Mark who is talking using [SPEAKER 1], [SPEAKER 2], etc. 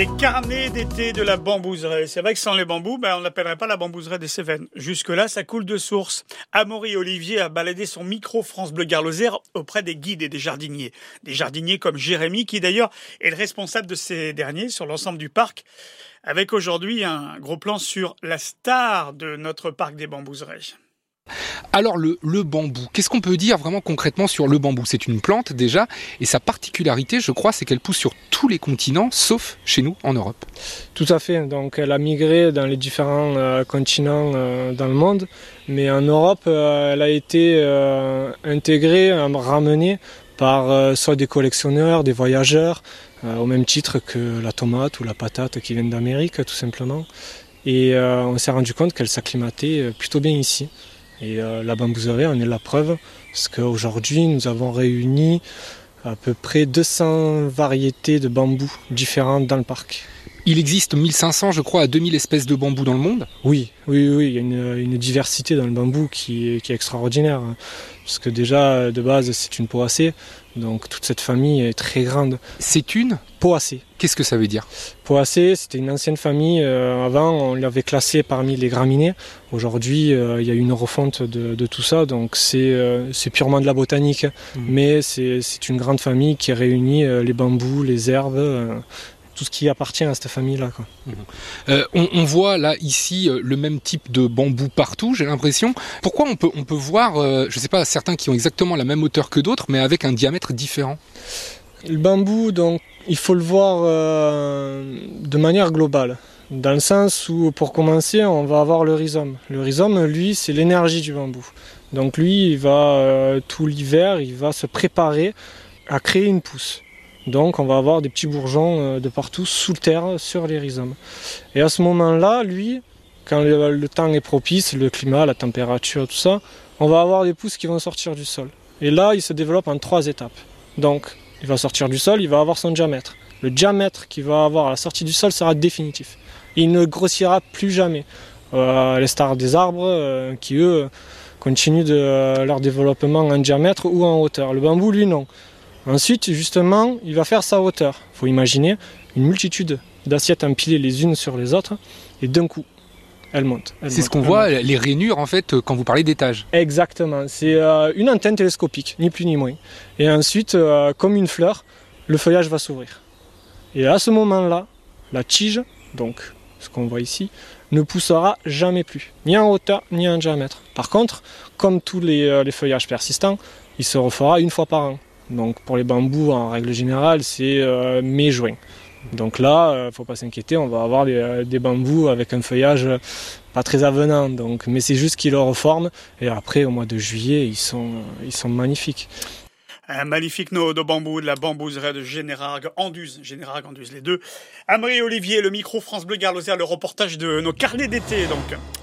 [SPEAKER 1] Les carnets d'été de la bambouserie. C'est vrai que sans les bambous, ben, on n'appellerait pas la bambouserie des Cévennes. Jusque-là, ça coule de source. Amaury Olivier a baladé son micro France Bleu Garlozère auprès des guides et des jardiniers. Des jardiniers comme Jérémy, qui d'ailleurs est le responsable de ces derniers sur l'ensemble du parc. Avec aujourd'hui un gros plan sur la star de notre parc des bambouseries.
[SPEAKER 2] Alors le, bambou, qu'est-ce qu'on peut dire vraiment concrètement sur le bambou? C'est une plante déjà, et sa particularité, je crois, c'est qu'elle pousse sur tous les continents, sauf chez nous en Europe.
[SPEAKER 3] Tout à fait, donc elle a migré dans les différents euh, continents euh, dans le monde, mais en Europe, euh, elle a été intégrée, ramenée par soit des collectionneurs, des voyageurs, au même titre que la tomate ou la patate qui viennent d'Amérique tout simplement. Et on s'est rendu compte qu'elle s'acclimatait plutôt bien ici. Et euh, la bambouserie en est la preuve, parce qu'aujourd'hui nous avons réuni à peu près 200 variétés de bambous différentes dans le parc.
[SPEAKER 2] Il existe 1500, je crois, à 2000 espèces de bambou dans le monde.
[SPEAKER 3] Oui, oui, oui, il y a une, une diversité dans le bambou qui est, qui est extraordinaire. hein. Parce que déjà, de base, c'est une poacée, donc toute cette famille est très grande.
[SPEAKER 2] C'est une
[SPEAKER 3] Poacée.
[SPEAKER 2] Qu'est-ce que ça veut dire?
[SPEAKER 3] Poacée, c'était une ancienne famille. euh, avant, on l'avait classée parmi les graminées. Aujourd'hui, euh, il y a une refonte de, de tout ça, donc c'est euh, c'est purement de la botanique.
[SPEAKER 2] Mhm.
[SPEAKER 3] Mais c'est une grande famille qui réunit les bambous, les herbes, tout ce qui appartient à cette famille-là. quoi.
[SPEAKER 2] Euh, on, on voit là ici euh, le même type de bambou partout, j'ai l'impression. Pourquoi on peut, on peut voir, euh, je sais pas, certains qui ont exactement la même hauteur que d'autres, mais avec un diamètre différent?
[SPEAKER 3] Le bambou, donc, il faut le voir euh, de manière globale. Dans le sens où, pour commencer, on va avoir le rhizome. Le rhizome, lui, c'est l'énergie du bambou. Donc lui, il va tout l'hiver, il va se préparer à créer une pousse. Donc on va avoir des petits bourgeons euh, de partout sous terre sur les rhizomes. Et à ce moment-là, lui, quand le, temps est propice, le climat, la température, tout ça, on va avoir des pousses qui vont sortir du sol. Et là, il se développe en trois étapes. Donc il va sortir du sol, il va avoir son diamètre. Le diamètre qu'il va avoir à la sortie du sol sera définitif. Il ne grossira plus jamais. Euh, à l'instar des arbres euh, qui, eux, continuent leur développement en diamètre ou en hauteur. Le bambou, lui, non. Ensuite, justement, il va faire sa hauteur. Il faut imaginer une multitude d'assiettes empilées les unes sur les autres, et d'un coup, elles montent.
[SPEAKER 2] C'est ce qu'on voit, les rainures en fait, quand vous parlez d'étage.
[SPEAKER 3] Exactement. C'est euh, une antenne télescopique, ni plus ni moins. Et ensuite, euh, comme une fleur, le feuillage va s'ouvrir. Et à ce moment-là, la tige, donc ce qu'on voit ici, ne poussera jamais plus, ni en hauteur, ni en diamètre. Par contre, comme tous les, euh, les feuillages persistants, il se refera une fois par an. Donc pour les bambous, en règle générale, c'est euh, mai-juin. Donc là, euh, faut pas s'inquiéter, on va avoir des, euh, bambous avec un feuillage pas très avenant. Donc, mais c'est juste qu'ils le reforment. Et après, au mois de juillet, ils sont, ils sont magnifiques.
[SPEAKER 1] Un magnifique nœud de bambou de la bambouserie de Générargues, Anduze, Anduze, les deux. Amaury Olivier, le micro France Bleu Garlozère, le reportage de nos carnets d'été, donc.